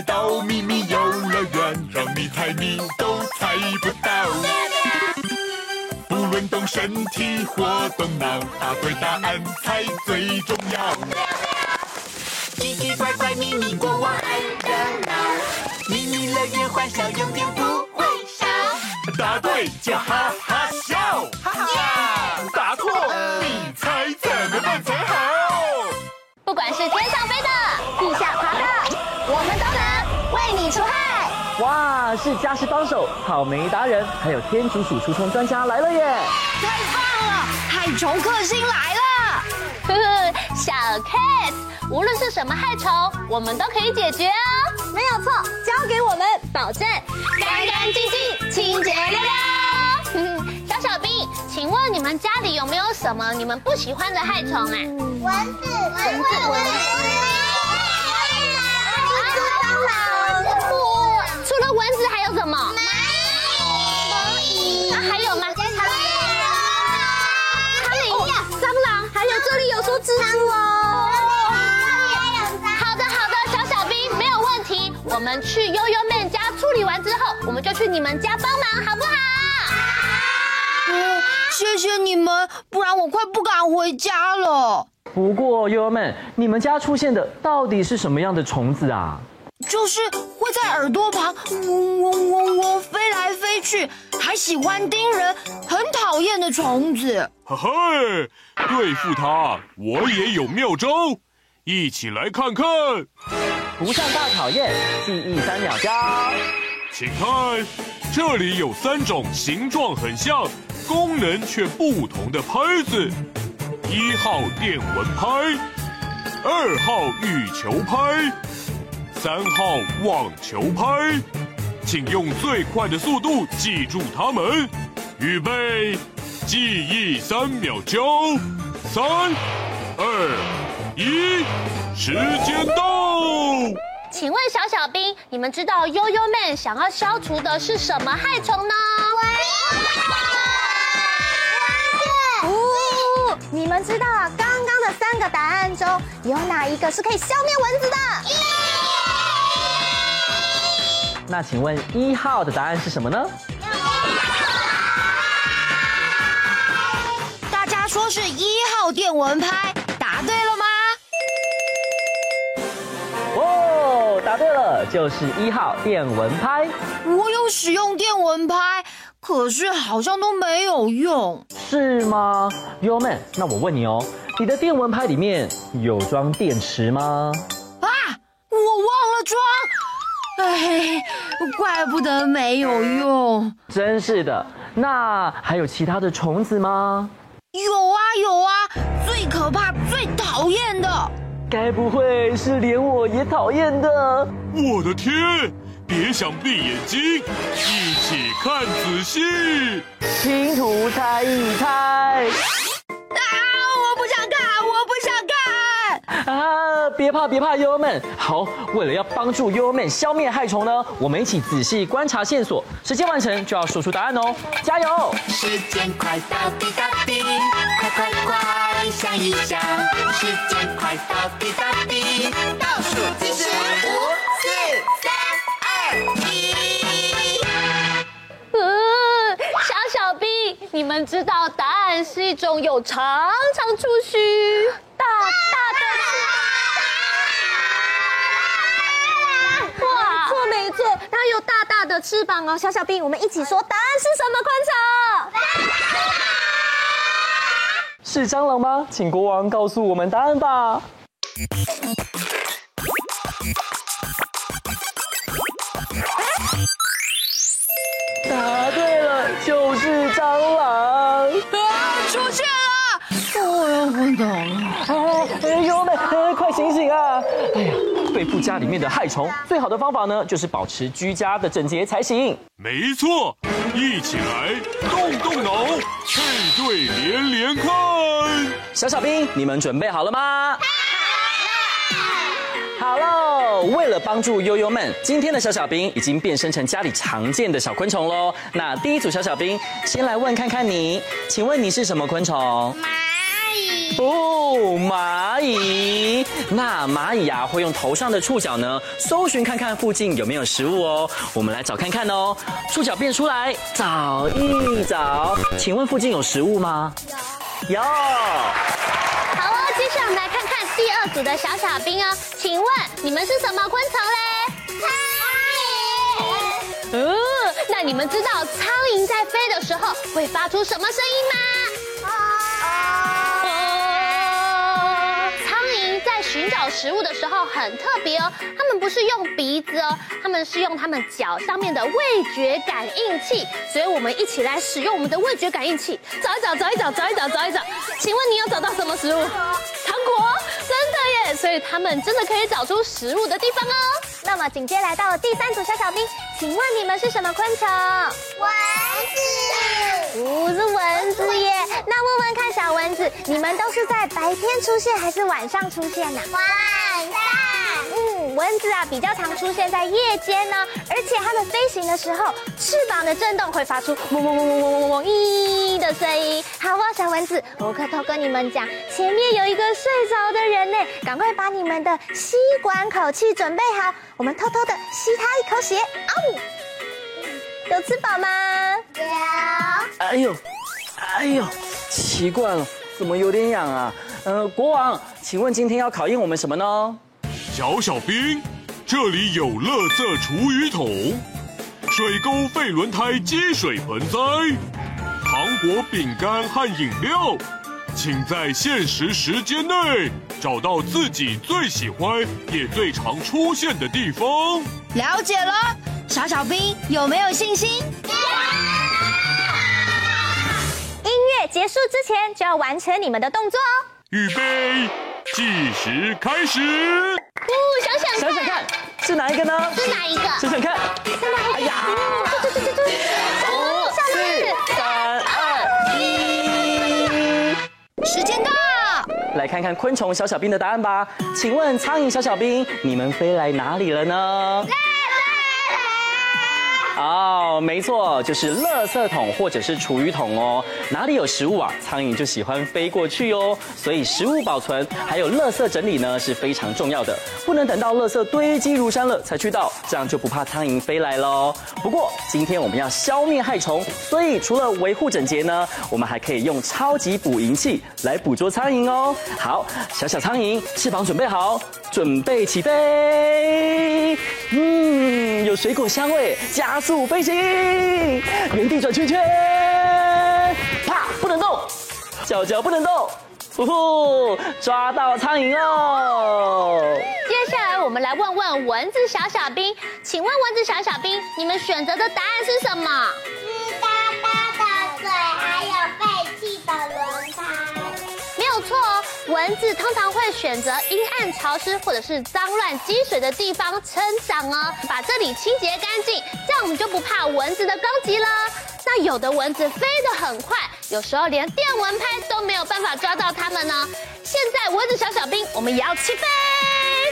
来到秘密游乐园，让你猜谜都猜不到。不论动身体或动脑，答对答案才最重要。奇奇怪怪秘密国王爱热闹，秘密乐园欢笑永远不会少。答对就哈哈笑，哈哈呀！答错你猜怎么办才好？是家事帮手、草莓达人，还有天竺鼠除虫专家来了耶！太棒了，害虫克星来了！呵呵，小 case，无论是什么害虫，我们都可以解决哦。没有错，交给我们，保证干干净净、清洁溜溜。小小兵，请问你们家里有没有什么你们不喜欢的害虫啊？蚊子，蚊子，蚊子。好的，好的，小小兵没有问题。我们去悠悠妹家处理完之后，我们就去你们家帮忙，好不好？嗯，谢谢你们，不然我快不敢回家了。不过悠悠妹，你们家出现的到底是什么样的虫子啊？就是会在耳朵旁嗡嗡嗡嗡飞来飞去，还喜欢叮人，很讨厌的虫子。嘿嘿，对付它，我也有妙招，一起来看看。不上大讨厌，记忆三秒教。请看，这里有三种形状很像，功能却不同的拍子：一号电蚊拍，二号羽球拍。三号网球拍，请用最快的速度记住它们。预备，记忆三秒钟，三、二、一，时间到。请问小小兵，你们知道悠悠妹想要消除的是什么害虫呢？蚊子。哦，你们知道啊？刚刚的三个答案中有哪一个是可以消灭蚊子的？那请问一号的答案是什么呢？大家说是一号电蚊拍，答对了吗？哦，答对了，就是一号电蚊拍。我有使用电蚊拍，可是好像都没有用，是吗？悠悠妹，那我问你哦，你的电蚊拍里面有装电池吗？啊，我忘了装。哎，怪不得没有用，真是的。那还有其他的虫子吗？有啊有啊，最可怕、最讨厌的，该不会是连我也讨厌的？我的天！别想闭眼睛，一起看仔细，拼图猜一猜。别怕别怕，悠悠们好。为了要帮助悠悠们消灭害虫呢，我们一起仔细观察线索，时间完成就要说出答案哦，加油！时间快到滴答滴，快快快想一想，时间快到滴答滴，倒数计时五、四、三、二、一。嗯，小小兵，你们知道答案是一种有长长触须、大大的。有大大的翅膀哦，小小兵，我们一起说答案是什么昆虫？是蟑螂吗？请国王告诉我们答案吧。呀，对付家里面的害虫，最好的方法呢，就是保持居家的整洁才行。没错，一起来动动脑，配对连连看。小小兵，你们准备好了吗？好喽！为了帮助悠悠们，今天的小小兵已经变身成家里常见的小昆虫喽。那第一组小小兵，先来问看看你，请问你是什么昆虫？蚂蚁。哦，蚂蚁。那蚂蚁呀、啊，会用头上的触角呢，搜寻看看附近有没有食物哦。我们来找看看哦。触角变出来，找一找，请问附近有食物吗？有。有。好哦，接下来我们来看看第二组的小小兵哦。请问你们是什么昆虫嘞？苍蝇。嗯，那你们知道苍蝇在飞的时候会发出什么声音吗？寻找食物的时候很特别哦，它们不是用鼻子哦，它们是用它们脚上面的味觉感应器。所以我们一起来使用我们的味觉感应器，找一找，找一找，找一找，找一找。请问你有找到什么食物？糖果。真的耶，所以他们真的可以找出食物的地方哦。那么紧接来到了第三组小小兵，请问你们是什么昆虫？蚊子。不是蚊子耶。那问问看小蚊子，你们都是在白天出现还是晚上出现呢？晚上。蚊子啊比较常出现在夜间呢，而且它们飞行的时候，翅膀的震动会发出嗡嗡嗡嗡嗡嗡嗡咦的声音。好啊，小蚊子，我可偷跟你们讲，前面有一个睡着的人呢，赶快把你们的吸管口气准备好，我们偷偷的吸他一口血。嗷！有吃饱吗？有。哎呦，哎呦，奇怪了，怎么有点痒啊？呃，国王，请问今天要考验我们什么呢？小小兵，这里有垃圾厨余桶、水沟废轮胎积水盆栽、糖果、饼干和饮料，请在限时时间内找到自己最喜欢也最常出现的地方。了解了，小小兵有没有信心？音乐结束之前就要完成你们的动作哦。预备，计时开始。哦，想想看，想想看，是哪一个呢？是哪一个？想想看。哎呀！对对对对对。五、四、三、二、一。时间到。来看看昆虫小小兵的答案吧。请问苍蝇小小兵，你们飞来哪里了呢？哦，没错，就是垃圾桶或者是厨余桶哦。哪里有食物啊，苍蝇就喜欢飞过去哦。所以食物保存还有垃圾整理呢是非常重要的，不能等到垃圾堆积如山了才去倒，这样就不怕苍蝇飞来喽。不过今天我们要消灭害虫，所以除了维护整洁呢，我们还可以用超级捕蝇器来捕捉苍蝇哦。好，小小苍蝇，翅膀准备好，准备起飞。嗯，有水果香味，加速速。飞行，原地转圈圈，啪，不能动，脚脚不能动，呼呼，抓到苍蝇哦！接下来我们来问问蚊子小小兵，请问蚊子小小兵，你们选择的答案是什么？蚊子通常会选择阴暗潮湿或者是脏乱积水的地方生长哦，把这里清洁干净，这样我们就不怕蚊子的攻击了。那有的蚊子飞得很快，有时候连电蚊拍都没有办法抓到它们呢。现在蚊子小小兵，我们也要起飞，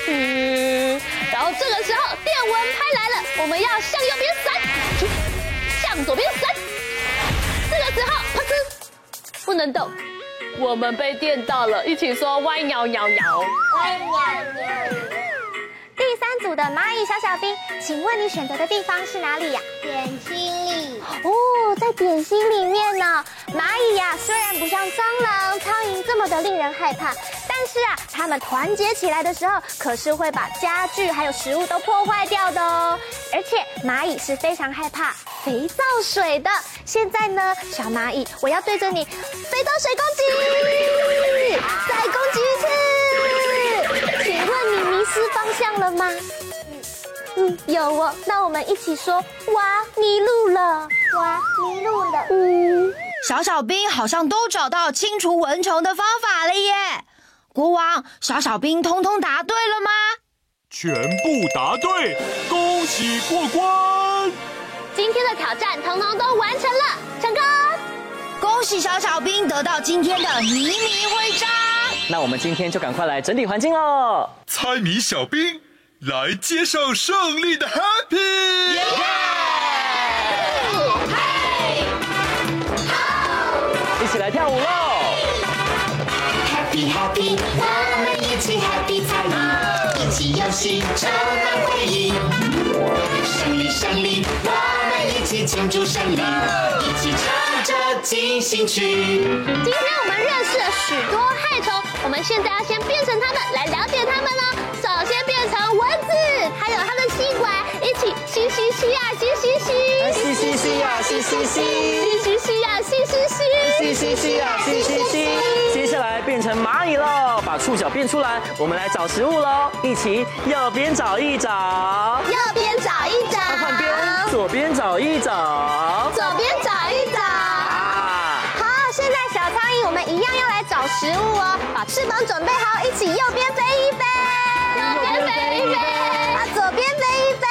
嗯，然后这个时候电蚊拍来了，我们要向右边闪，向左边闪，这个时候啪呲，不能动。我们被电到了，一起说歪扭扭扭，歪扭扭。第三组的蚂蚁小小兵，请问你选择的地方是哪里呀？点心里。哦，在点心里面呢。蚂蚁呀，虽然不像蟑螂、苍蝇这么的令人害怕，但但是啊，它们团结起来的时候，可是会把家具还有食物都破坏掉的哦。而且蚂蚁是非常害怕肥皂水的。现在呢，小蚂蚁，我要对着你肥皂水攻击，再攻击一次。请问你迷失方向了吗？嗯，有哦。那我们一起说，哇，迷路了，哇，迷路了。嗯，小小兵好像都找到清除蚊虫的方法了耶。国王，小小兵通通答对了吗？全部答对，恭喜过关！今天的挑战通通都完成了，成功！恭喜小小兵得到今天的迷你徽章。那我们今天就赶快来整理环境喽。猜谜小兵来接受胜利的 Happy！一起来跳舞喽！Happy Happy，我们一起 Happy 猜谜，一起游戏充满回忆。胜利胜利，我们一起庆祝胜利，一起唱着进行曲。今天我们认识了许多害虫，我们现在要先变成它们来了解它们呢。首先变成蚊子，还有它的吸管，一起吸吸吸呀，吸吸吸，吸吸吸呀，吸吸吸，吸吸吸呀，吸吸吸，吸吸吸呀，吸吸吸。来变成蚂蚁喽，把触角变出来，我们来找食物喽，一起右边找一找，右边找一找，换边，左边找一找，左边找一找。好，现在小苍蝇，我们一样要来找食物哦，把翅膀准备好，一起右边飞一飞，右边飞一飞，啊，左边飞一飞，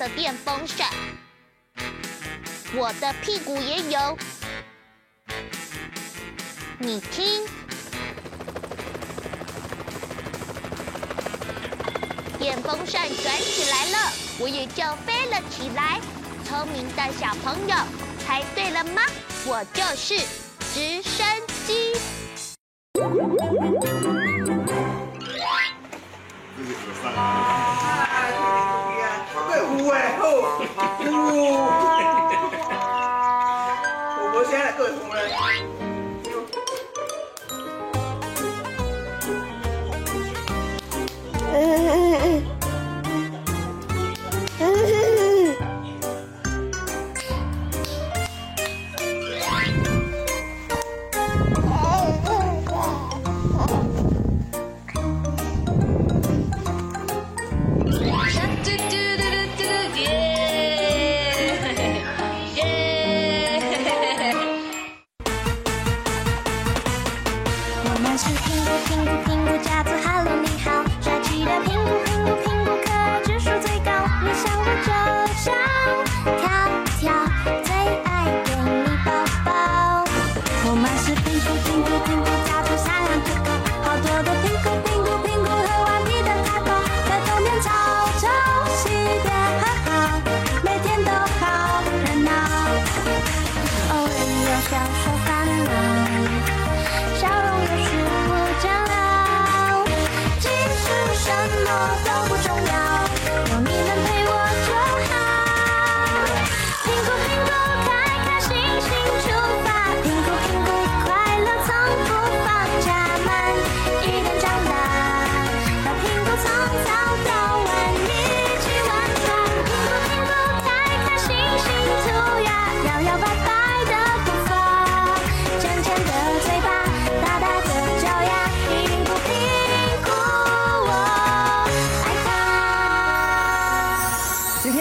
的电风扇，我的屁股也有。你听，电风扇转起来了，我也就飞了起来。聪明的小朋友，猜对了吗？我就是直升机。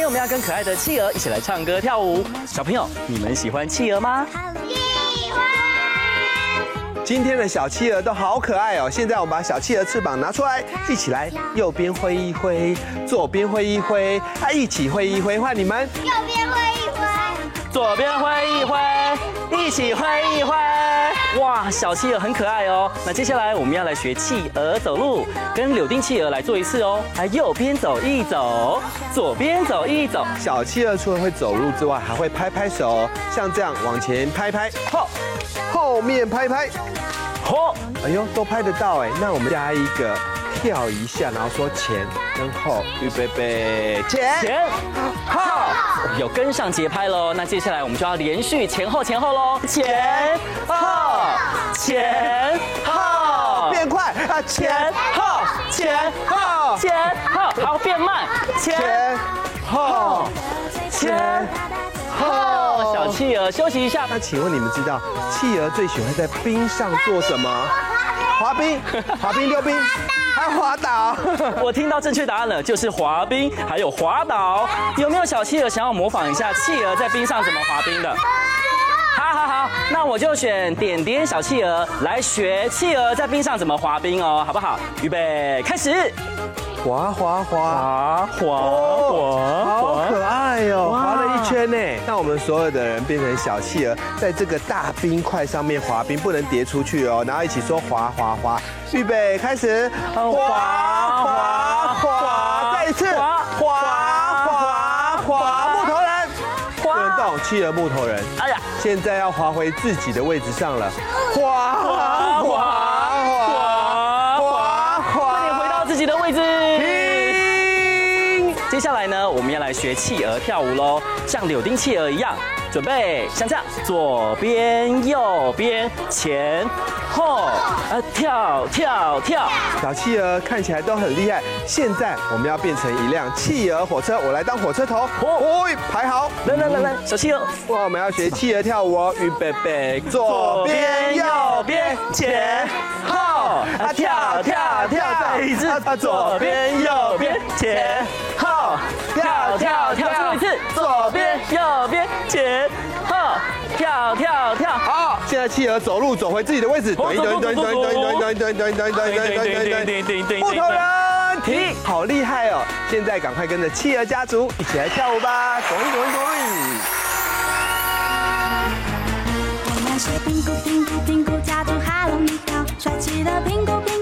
我们要跟可爱的企鹅一起来唱歌跳舞。小朋友，你们喜欢企鹅吗？喜欢。今天的小企鹅都好可爱哦！现在我们把小企鹅翅膀拿出来，一起来，右边挥一挥，左边挥一挥，啊，一起挥一挥，换你们。右边挥一挥，左边挥一挥，一起挥一挥。哇，小企鹅很可爱哦。那接下来我们要来学企鹅走路，跟柳丁企鹅来做一次哦。来，右边走一走，左边走一走。小企鹅除了会走路之外，还会拍拍手，像这样往前拍拍，后后面拍拍，嚯，哎呦，都拍得到哎。那我们加一个跳一下，然后说前跟后，预备备，前前后，有跟上节拍喽。那接下来我们就要连续前后前后喽，前后前后，变快啊，前后前后前后，好变慢，前后前后。小企鹅休息一下。那请问你们知道企鹅最喜欢在冰上做什么？滑冰、滑冰、溜冰，还有滑倒。我听到正确答案了，就是滑冰，还有滑倒。有没有小企鹅想要模仿一下企鹅在冰上怎么滑冰的？好好好，那我就选点点小企鹅来学企鹅在冰上怎么滑冰哦，好不好？预备，开始。滑滑滑滑滑滑，好可爱哟！滑了一圈呢。那我们所有的人变成小企鹅，在这个大冰块上面滑冰，不能跌出去哦。然后一起说滑滑滑，预备开始，滑滑滑，再一次滑滑滑滑，木头人，不能动，企鹅木头人。现在要滑回自己的位置上了，滑滑滑滑滑，你回到自己的位置。接下来呢，我们要来学企鹅跳舞喽，像柳丁企鹅一样，准备，像这样，左边右边前后，啊，跳跳跳。小企鹅看起来都很厉害。现在我们要变成一辆企鹅火车，我来当火车头。哦，排好，来来来来，小企鹅，哇，我们要学企鹅跳舞哦，预备备，左边右边前后，啊，跳跳跳，再一次，啊，左边右边前后，跳跳跳，最后一次，左边右边前后，跳跳跳。好，现在企鹅走路走回自己的位置，蹲蹲蹲蹲蹲蹲蹲蹲蹲蹲蹲蹲蹲，木头人停，好厉害哦！现在赶快跟着企鹅家族一起来跳舞吧，咚咚咚！我们是苹果苹果苹果家族，哈喽你好，帅气的苹果苹，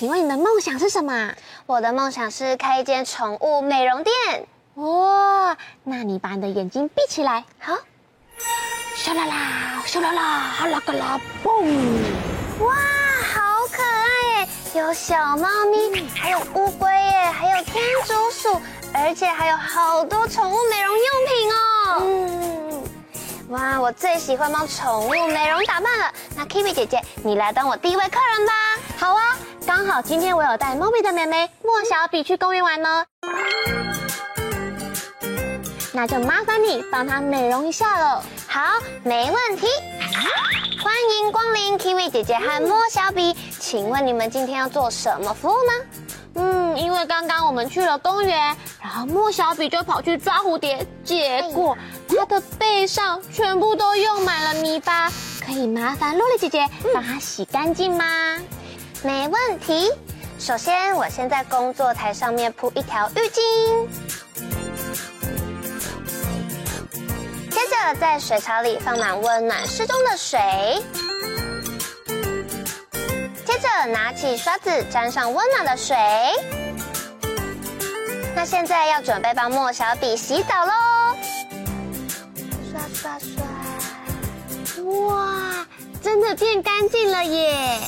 请问你的梦想是什么？我的梦想是开一间宠物美容店。哇，那你把你的眼睛闭起来，好，咻啦啦，咻啦啦，哈啦个啦，嘣！哇，好可爱耶！有小猫咪，还有乌龟耶，还有天竺鼠，而且还有好多宠物美容用品哦。嗯，哇，我最喜欢帮宠物美容打扮了。那 Kiwi 姐姐，你来当我第一位客人吧。好啊，刚好今天我有带猫咪的妹妹莫小比去公园玩呢，那就麻烦你帮她美容一下喽。好，没问题。欢迎光临 Kiwi 姐姐和莫小比，请问你们今天要做什么服务呢？嗯，因为刚刚我们去了公园，然后莫小比就跑去抓蝴蝶，结果他的背上全部都用满了泥巴，可以麻烦洛丽姐姐帮他洗干净吗？没问题。首先，我先在工作台上面铺一条浴巾，接着在水槽里放满温暖适中的水，接着拿起刷子沾上温暖的水。那现在要准备帮莫小比洗澡喽！刷刷刷！哇，真的变干净了耶！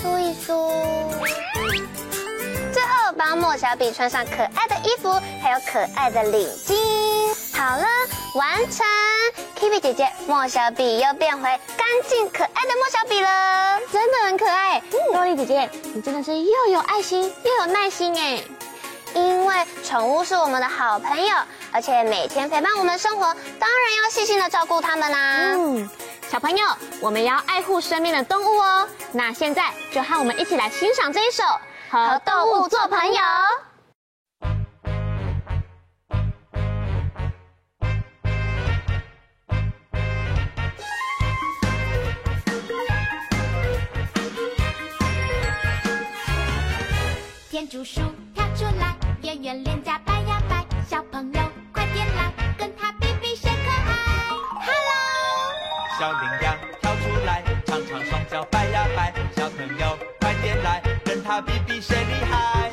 梳一梳。最后帮莫小比穿上可爱的衣服，还有可爱的领巾。好了，完成！Kiwi 姐姐，莫小比又变回干净可爱的莫小比了，真的很可爱。萝莉姐姐，你真的是又有爱心又有耐心哎。因为宠物是我们的好朋友，而且每天陪伴我们生活，当然要细心的照顾它们啦。嗯，小朋友，我们要爱护身边的动物哦。那现在就和我们一起来欣赏这一首《和动物做朋友》。天竺鼠跳出来。圆圆脸颊小羚羊跳出来，长长双脚摆呀摆，小朋友快点来跟他比比谁厉害。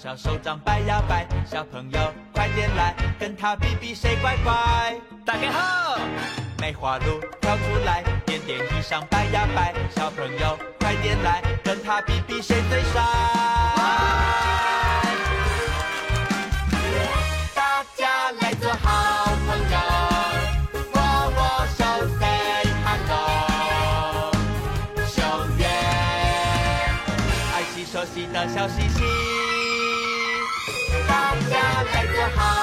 小手掌摆呀摆，小朋友快点来跟他比比谁乖乖。大家好，梅花鹿跳出来，点点衣裳摆呀摆，小朋友快点来跟他比比谁最帅。大家来做好朋友，握握手，say hello。手缘，爱惜熟悉的小星星 heart.